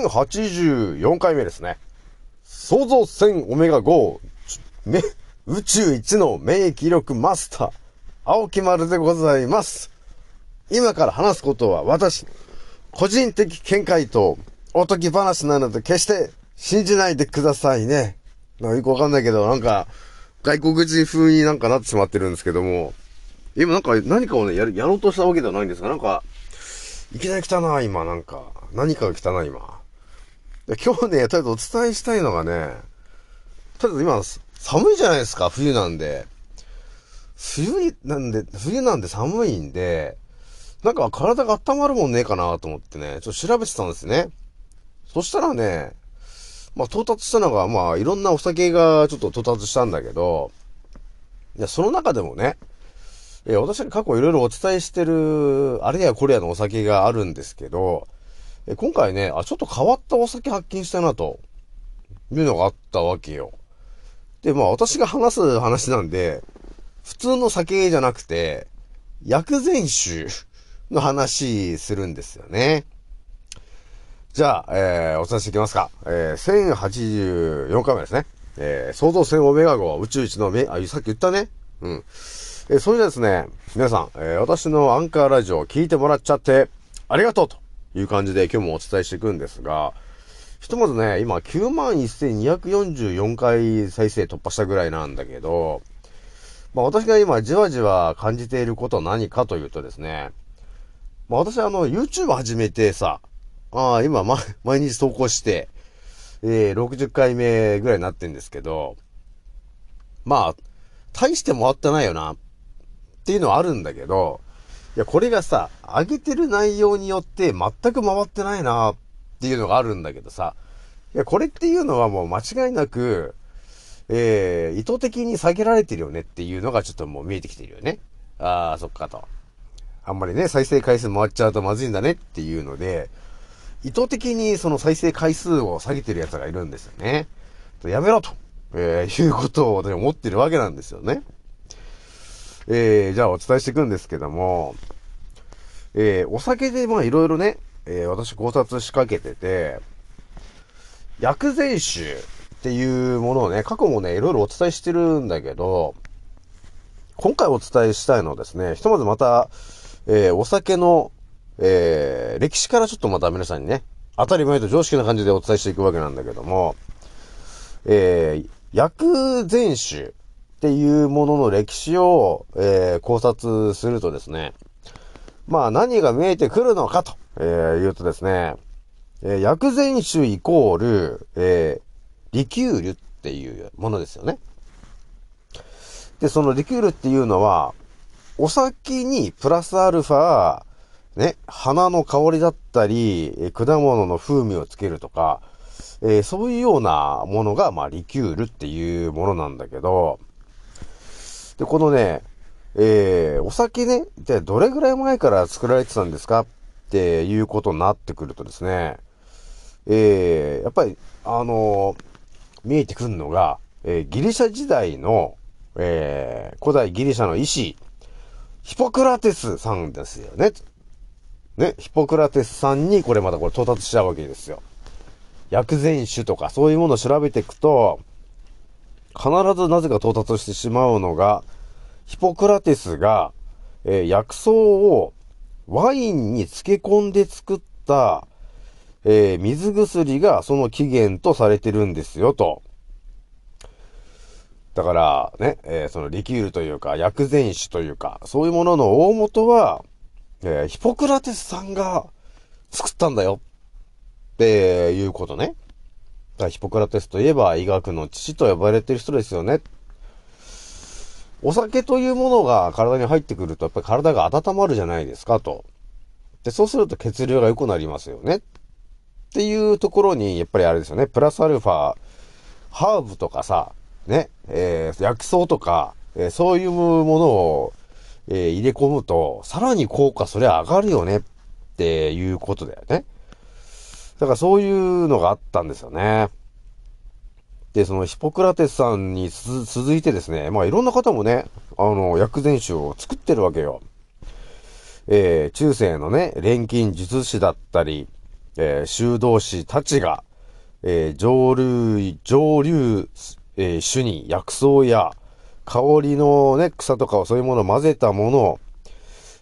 1084回目ですね。創造戦オメガ5、宇宙一の免疫力マスター、青木丸でございます。今から話すことは私、個人的見解とおとぎ話なので決して信じないでくださいね。なんかよくわかんないけど、なんか、外国人風になんかなってしまってるんですけども、今なんか何かをね、や、やろうとしたわけではないんですが、なんか、いきなり来たな、今、なんか。何かが来たな、今。今日ね、とりあえずお伝えしたいのがね、とりあえず今、寒いじゃないですか、冬なんで。冬、なんで、冬なんで寒いんで、なんか体が温まるもんねえかなと思ってね、ちょっと調べてたんですね。そしたらね、まあ到達したのが、まあいろんなお酒がちょっと到達したんだけど、いや、その中でもね、えー、私が過去いろいろお伝えしてる、あれやこれやのお酒があるんですけど、え、今回ね、あ、ちょっと変わったお酒発見したなと、いうのがあったわけよ。で、まあ私が話す話なんで、普通の酒じゃなくて、薬膳酒の話するんですよね。じゃあ、えー、お伝えしていきますか。えー、1084回目ですね。えー、創造船オメガ号宇宙一のめ、あ、さっき言ったね。うん。えー、それじゃですね、皆さん、えー、私のアンカーラジオを聞いてもらっちゃって、ありがとうという感じで今日もお伝えしていくんですが、ひとまずね、今91,244回再生突破したぐらいなんだけど、まあ私が今じわじわ感じていることは何かというとですね、まあ私あの YouTube 始めてさ、ああ、今、ま、毎日投稿して、えー、60回目ぐらいになってんですけど、まあ、大して回ってないよな、っていうのはあるんだけど、いや、これがさ、上げてる内容によって全く回ってないな、っていうのがあるんだけどさ、いや、これっていうのはもう間違いなく、えー、意図的に下げられてるよねっていうのがちょっともう見えてきてるよね。ああ、そっかと。あんまりね、再生回数回っちゃうとまずいんだねっていうので、意図的にその再生回数を下げてる奴がいるんですよね。やめろと、えー、いうことを私思ってるわけなんですよね。えー、じゃあお伝えしていくんですけども、えー、お酒でまあいろいろね、えー、私考察しかけてて、薬膳酒っていうものをね、過去もね、いろいろお伝えしてるんだけど、今回お伝えしたいのはですね、ひとまずまた、えー、お酒の、えー、歴史からちょっとまた皆さんにね、当たり前と常識な感じでお伝えしていくわけなんだけども、えー、薬膳酒っていうものの歴史を、えー、考察するとですね、まあ何が見えてくるのかと、えー、言うとですね、えー、薬膳酒イコール、えー、リキュールっていうものですよね。で、そのリキュールっていうのは、お酒にプラスアルファ、ね、花の香りだったり、果物の風味をつけるとか、えー、そういうようなものが、まあ、リキュールっていうものなんだけど、で、このね、えー、お酒ね、じゃあどれぐらい前から作られてたんですか？っていうことになってくるとですね、えー、やっぱり、あのー、見えてくるのが、えー、ギリシャ時代の、えー、古代ギリシャの医師、ヒポクラテスさんですよね。ね、ヒポクラテスさんにこれまたこれ到達しちゃうわけですよ。薬膳酒とかそういうものを調べていくと、必ずなぜか到達してしまうのが、ヒポクラテスが、えー、薬草をワインに漬け込んで作った、えー、水薬がその起源とされてるんですよ、と。だから、ね、えー、そのリキュールというか、薬膳酒というか、そういうものの大元は、えー、ヒポクラテスさんが作ったんだよっていうことね。だヒポクラテスといえば医学の父と呼ばれてる人ですよね。お酒というものが体に入ってくると、やっぱり体が温まるじゃないですか、と。で、そうすると血流が良くなりますよね。っていうところに、やっぱりあれですよね。プラスアルファ、ハーブとかさ、ね、えー、薬草とか、えー、そういうものを、えー、入れ込むと、さらに効果それ上がるよねっていうことだよね。だからそういうのがあったんですよね。で、そのヒポクラテスさんに続いてですね、まあいろんな方もね、あの、薬膳酒を作ってるわけよ。えー、中世のね、錬金術師だったり、えー、修道士たちが、えー、上流、上流、えー、種に薬草や、香りのね、草とかをそういうものを混ぜたものを、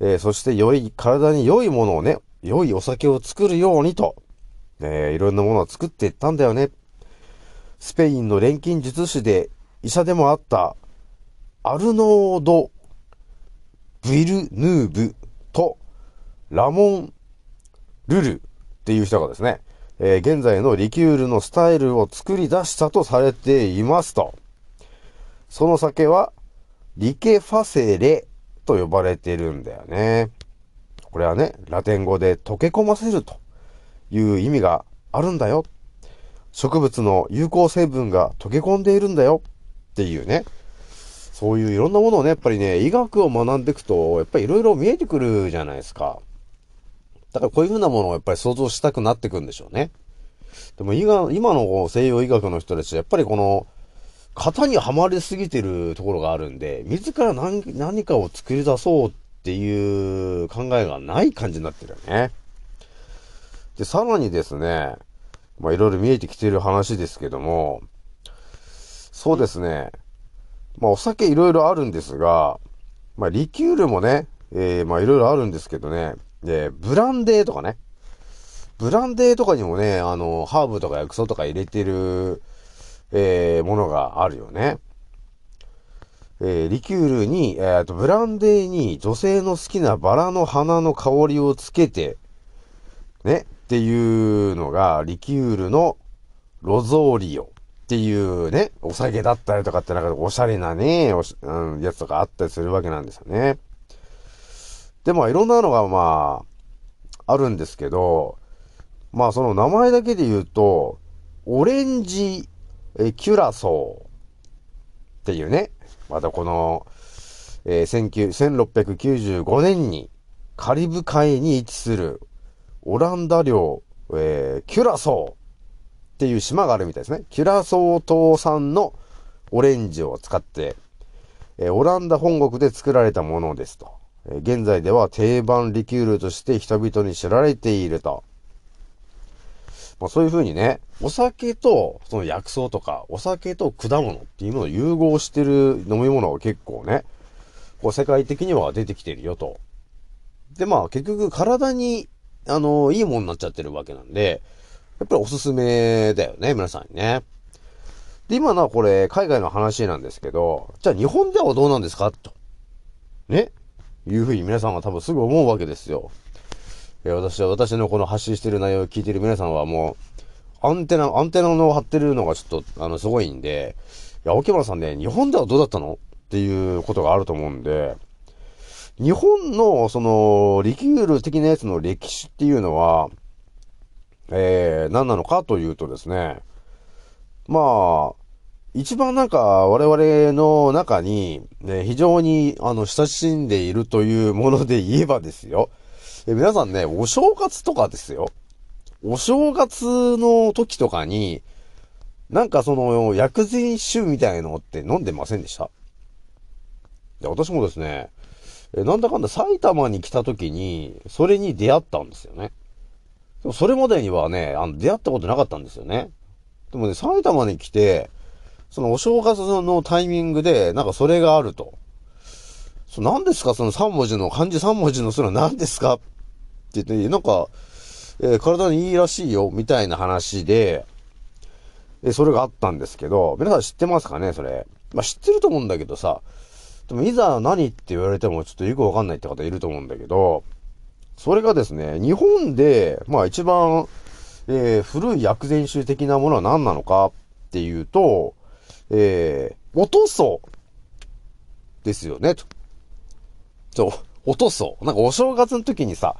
えー、そして良い、体に良いものをね、良いお酒を作るようにと、え、いろんなものを作っていったんだよね。スペインの錬金術師で医者でもあったアルノード・ブイルヌーブとラモン・ルルっていう人がですね、えー、現在のリキュールのスタイルを作り出したとされていますと。その酒は、リケファセレと呼ばれてるんだよね。これはね、ラテン語で溶け込ませるという意味があるんだよ。植物の有効成分が溶け込んでいるんだよっていうね。そういういろんなものをね、やっぱりね、医学を学んでいくと、やっぱりいろいろ見えてくるじゃないですか。だからこういうふうなものをやっぱり想像したくなってくんでしょうね。でも今の西洋医学の人たちはやっぱりこの、型にはまりすぎてるところがあるんで、自ら何何かを作り出そうっていう考えがない感じになってるよね。で、さらにですね、まあいろいろ見えてきてる話ですけども、そうですね、まあお酒いろいろあるんですが、まあリキュールもね、えー、まあいろいろあるんですけどね、で、ブランデーとかね、ブランデーとかにもね、あの、ハーブとか薬草とか入れてる、えー、ものがあるよね。えー、リキュールに、えー、と、ブランデーに女性の好きなバラの花の香りをつけて、ね、っていうのが、リキュールのロゾーリオっていうね、お酒だったりとかってなんかおしゃれなね、うん、やつとかあったりするわけなんですよね。で、まあいろんなのがまあ、あるんですけど、まあその名前だけで言うと、オレンジえキュラソーっていうね、またこの、えー、1695年にカリブ海に位置するオランダ領、えー、キュラソーっていう島があるみたいですね。キュラソー島産のオレンジを使って、えー、オランダ本国で作られたものですと。えー、現在では定番リキュールとして人々に知られていると。まあ、そういう風にね、お酒とその薬草とか、お酒と果物っていうものを融合してる飲み物が結構ね、こう世界的には出てきてるよと。で、まあ結局体に、あの、いいものになっちゃってるわけなんで、やっぱりおすすめだよね、皆さんにね。で、今のはこれ、海外の話なんですけど、じゃあ日本ではどうなんですか？と。ね？いうふうに皆さんは多分すぐ思うわけですよ。え私は、私のこの発信してる内容を聞いてる皆さんはもう、アンテナ、アンテナの張ってるのがちょっと、あの、すごいんで、いや、沖村さんね、日本ではどうだったの？っていうことがあると思うんで、日本の、その、リキュール的なやつの歴史っていうのは、えー、何なのかというとですね、まあ、一番なんか我々の中に、ね、非常にあの親しんでいるというもので言えばですよ。え皆さんね、お正月とかですよ。お正月の時とかに、なんかその、薬膳酒みたいのって飲んでませんでした？で、私もですね、なんだかんだ埼玉に来た時に、それに出会ったんですよね。それまでにはね、あの、出会ったことなかったんですよね。でもね、埼玉に来て、そのお正月のタイミングで、なんかそれがあると。そ何ですかその3文字の、漢字3文字のそれは何ですか？って言って、なんか、えー、体にいいらしいよ、みたいな話で、で、それがあったんですけど、皆さん知ってますかね、それ。まあ、知ってると思うんだけどさ、でもいざ何って言われてもちょっとよくわかんないって方いると思うんだけど、それがですね、日本で、まあ一番、えー、古い薬膳酒的なものは何なのかっていうと、えー、おとそですよね、と。そう、おとそ。なんかお正月の時にさ、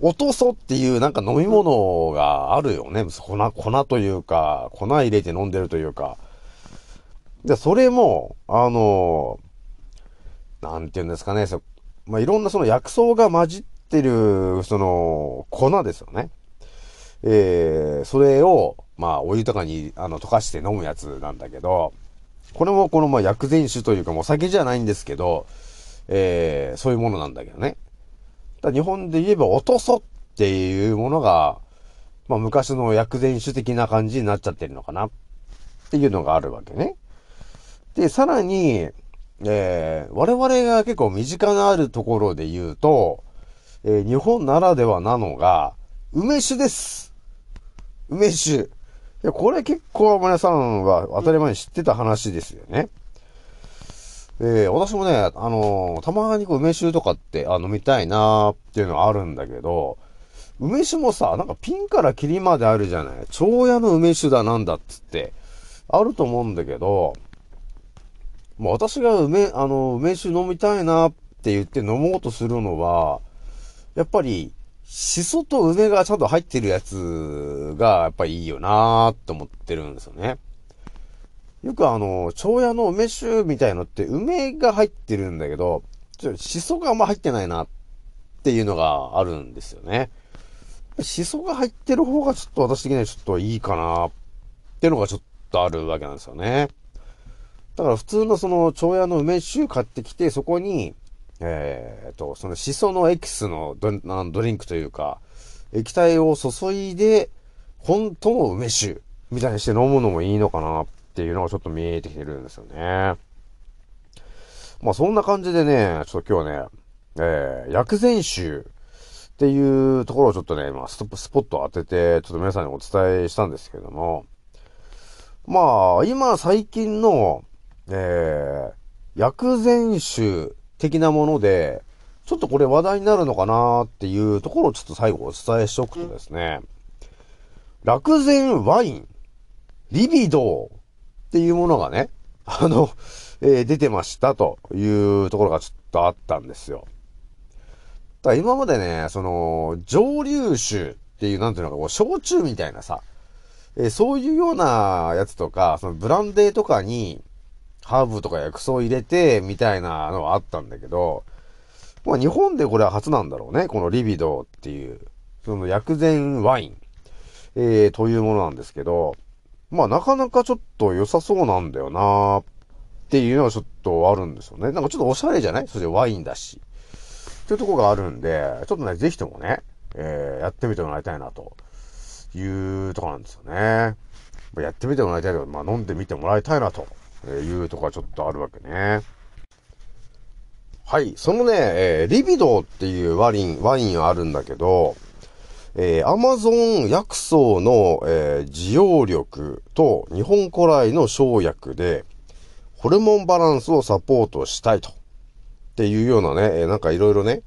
おとそっていうなんか飲み物があるよね。粉、粉というか、粉入れて飲んでるというか。で、それも、あのなんて言うんですかね。そまあ、いろんなその薬草が混じってる、その、粉ですよね。えー、それを、まあ、お湯とかに、あの、溶かして飲むやつなんだけど、これもこの、まあ、薬膳酒というか、もう酒じゃないんですけど、えー、そういうものなんだけどね。だ日本で言えば、おとそっていうものが、まあ昔の薬膳酒的な感じになっちゃってるのかなっていうのがあるわけね。で、さらに、えー、我々が結構身近なあるところで言うと、えー、日本ならではなのが、梅酒です。梅酒。いや、これ結構皆さんは当たり前に知ってた話ですよね。えー、私もね、あのー、たまにこう梅酒とかって、あ、飲みたいなーっていうのはあるんだけど、梅酒もさ、なんかピンからキリまであるじゃない。蝶屋の梅酒だなんだっつって、あると思うんだけど、もう私が梅、あの、梅酒飲みたいなって言って飲もうとするのは、やっぱり、シソと梅がちゃんと入ってるやつが、やっぱいいよなーって思ってるんですよね。よくあの、蝶屋の梅酒みたいのって梅が入ってるんだけど、ちょシソがあんま入ってないなっていうのがあるんですよね。シソが入ってる方がちょっと私的にはちょっといいかなっていうのがちょっとあるわけなんですよね。だから普通のその、蝶屋の梅酒買ってきて、そこに、えー、と、そのシソのエキスのドドリンクというか、液体を注いで、本当の梅酒みたいにして飲むのもいいのかなっていうのがちょっと見えてきてるんですよね。まあそんな感じでね、ちょっと今日はね、えー、薬膳酒っていうところをちょっとね、まあスポットを当てて、ちょっと皆さんにお伝えしたんですけども、まあ、今最近の、えー、薬膳酒的なもので、ちょっとこれ話題になるのかなっていうところをちょっと最後お伝えしておくとですね、楽膳ワイン、リビドーっていうものがね、あの、えー、出てましたというところがちょっとあったんですよ。だ今までね、その、蒸留酒っていう、なんていうのか、こう、焼酎みたいなさ、えー、そういうようなやつとか、そのブランデーとかに、ハーブとか薬草を入れて、みたいなのはあったんだけど、まあ日本でこれは初なんだろうね。このリビドーっていう、その薬膳ワイン、えー、というものなんですけど、まあなかなかちょっと良さそうなんだよなっていうのはちょっとあるんですよね。なんかちょっとおしゃれじゃない？それでワインだし。っていうとこがあるんで、ちょっとね、ぜひともね、えー、やってみてもらいたいなというとこなんですよね。やってみてもらいたいけど、まあ飲んでみてもらいたいなとえいうとこがちょっとあるわけね。はい。そのね、えー、リビドーっていうワイン、ワインあるんだけど、えー、アマゾン薬草の、えー、需要力と日本古来の生薬で、ホルモンバランスをサポートしたいと。っていうようなね、えー、なんかいろいろね、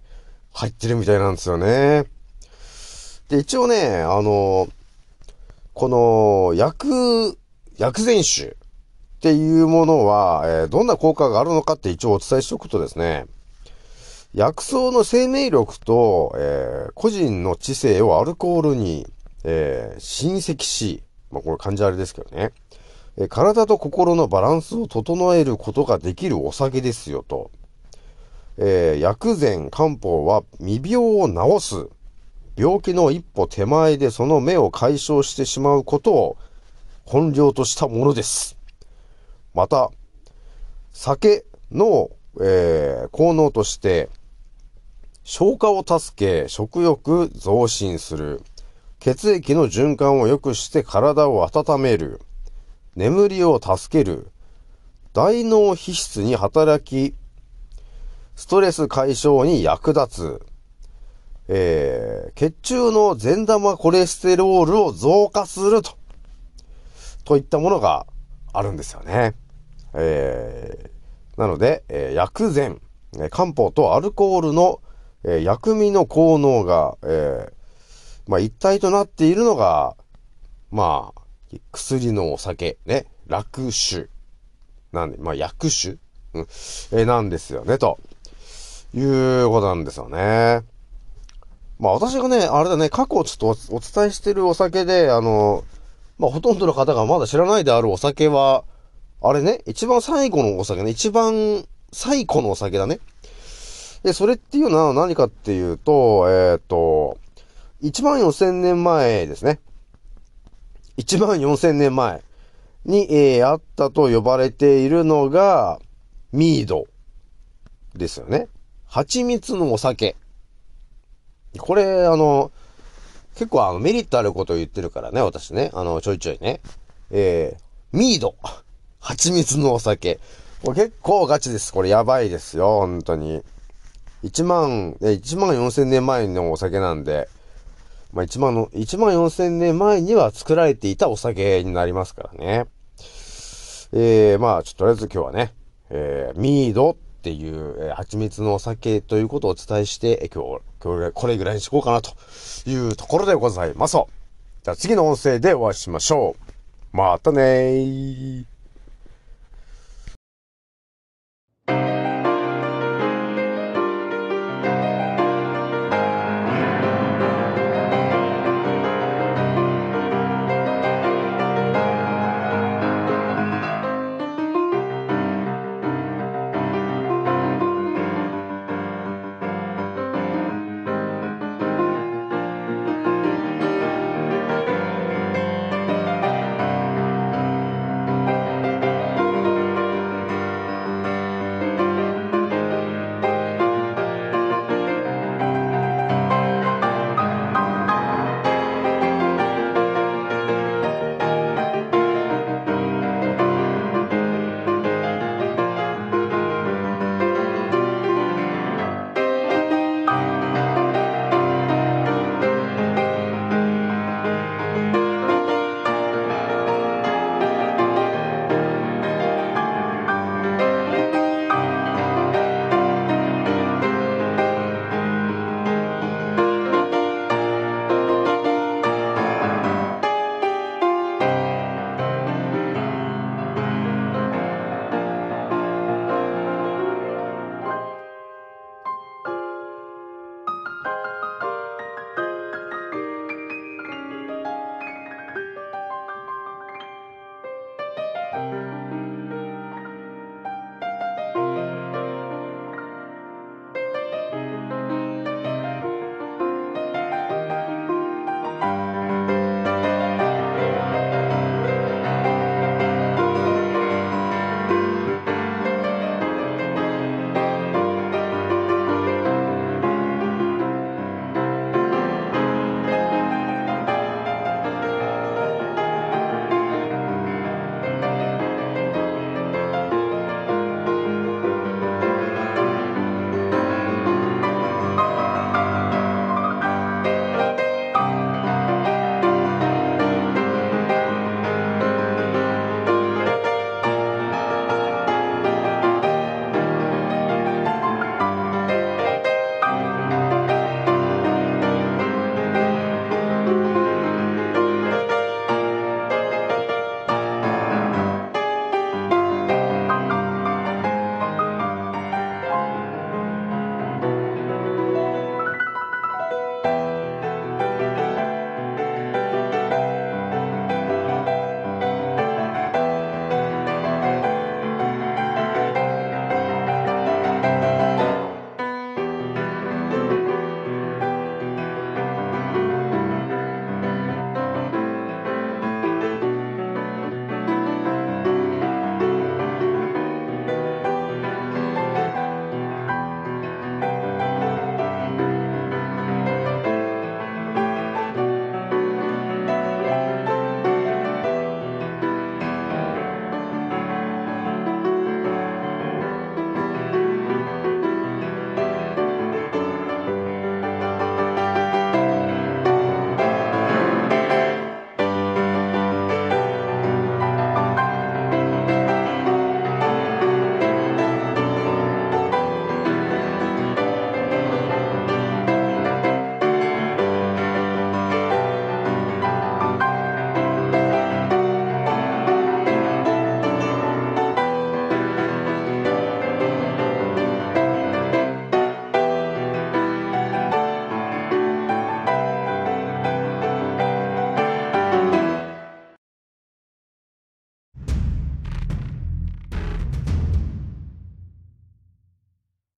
入ってるみたいなんですよね。で、一応ね、あのこの薬、薬膳酒っていうものは、えー、どんな効果があるのかって一応お伝えしておくとですね、薬草の生命力と、えー、個人の知性をアルコールに、えー、親戚し、まあ、これ漢字あれですけどね、え、体と心のバランスを整えることができるお酒ですよと。えー、薬膳漢方は未病を治す。病気の一歩手前でその目を解消してしまうことを本領としたものです。また、酒の、えー、効能として、消化を助け、食欲増進する。血液の循環を良くして体を温める。眠りを助ける。大脳皮質に働き、ストレス解消に役立つ。えー、血中の善玉コレステロールを増加すると。といったものがあるんですよね。えー、なので、えー、薬膳、漢方とアルコールの、えー、薬味の効能が、え、まあ、一体となっているのが、まあ、薬のお酒、ね、楽酒、なんで、まあ、薬酒、うん、え、なんですよね、ということなんですよね。まあ私がね、あれだね、過去ちょっとお伝えしてるお酒で、あの、まあほとんどの方がまだ知らないであるお酒は、あれね、一番最後のお酒ね、一番最古のお酒だね。で、それっていうのは何かっていうと、えっ、ー、と、1万4000年前ですね。1万4000年前に、えー、あったと呼ばれているのが、ミードですよね。蜂蜜のお酒。これ、あの、結構あのメリットあることを言ってるからね、私ね。あの、ちょいちょいね。えー、ミード。蜂蜜のお酒。これ結構ガチです。これやばいですよ、本当に。1万、え、1万4千年前のお酒なんで、まあ、1万の、1万4千年前には作られていたお酒になりますからね。えー、まあ、ちょっととりあえず今日はね、えー、ミードっていう、えー、蜂蜜のお酒ということをお伝えして、えー、今日、今日これぐらいにしこうかなというところでございます。じゃあ次の音声でお会いしましょう。またねー。